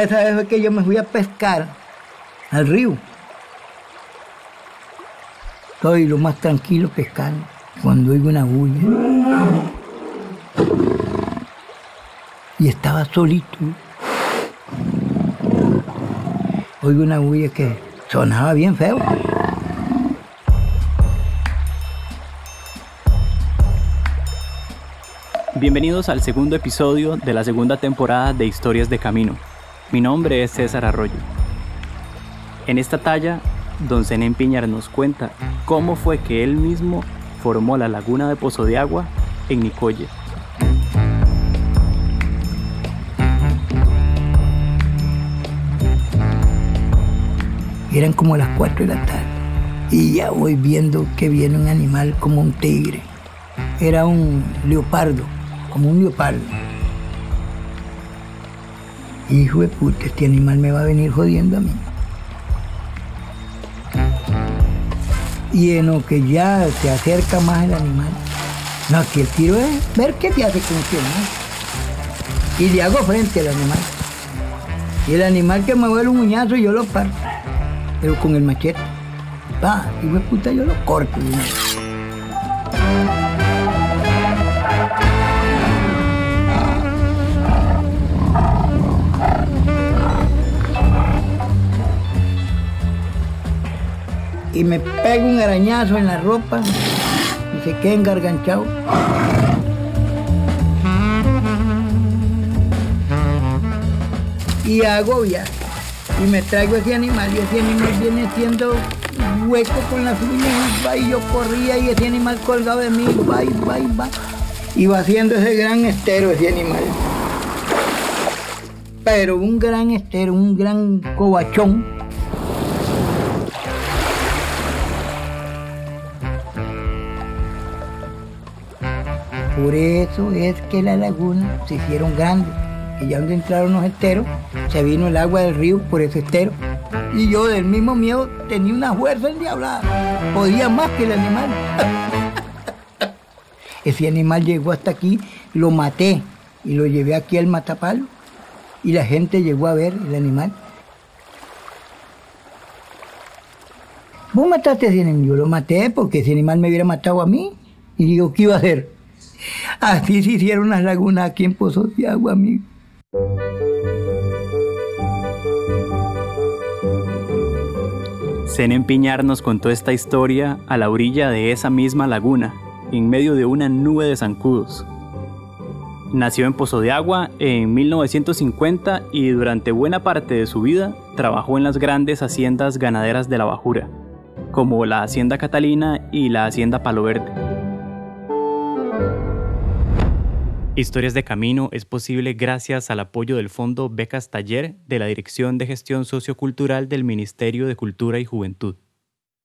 esa vez fue que yo me fui a pescar al río. Estoy lo más tranquilo pescando cuando oigo una bulla. Y estaba solito. Oigo una bulla que sonaba bien feo. Bienvenidos al segundo episodio de la segunda temporada de Historias de Camino. Mi nombre es César Arroyo. En esta talla, don Zenén Piñar nos cuenta cómo fue que él mismo formó la laguna de Pozo de Agua en Nicoye. Eran como las 4 de la tarde. Y ya voy viendo que viene un animal como un tigre. Era un leopardo, como un leopardo. Hijo de puta, este animal me va a venir jodiendo a mí. Y en lo que ya se acerca más el animal, no, aquí el tiro es ver qué te hace con. Y le hago frente al animal. Y el animal que me vuelve un muñazo yo lo parto, pero con el machete. Va, hijo de puta, yo lo corto. Y me pega un arañazo en la ropa y se queda engarganchado. Y hago viaje. Y me traigo ese animal y ese animal viene siendo hueco con las uñas y yo corría y ese animal colgado de mí, va y va y va. Y va haciendo ese gran estero ese animal. Pero un gran estero, un gran cobachón. Por eso es que la laguna se hicieron grandes. Y ya donde entraron los esteros, se vino el agua del río por ese estero. Y yo del mismo miedo tenía una fuerza endiablada. Podía más que el animal. Ese animal llegó hasta aquí, lo maté y lo llevé aquí al matapalo. Y la gente llegó a ver el animal. Vos mataste a ese animal. Yo lo maté porque ese animal me hubiera matado a mí. Y digo, ¿qué iba a hacer? Así se hicieron las lagunas aquí en Pozos de Agua, amigo. Zenén Piñar nos contó esta historia a la orilla de esa misma laguna, en medio de una nube de zancudos. Nació en Pozo de Agua en 1950 y durante buena parte de su vida trabajó en las grandes haciendas ganaderas de la Bajura, como la Hacienda Catalina y la Hacienda Palo Verde. Historias de Camino es posible gracias al apoyo del Fondo Becas Taller de la Dirección de Gestión Sociocultural del Ministerio de Cultura y Juventud.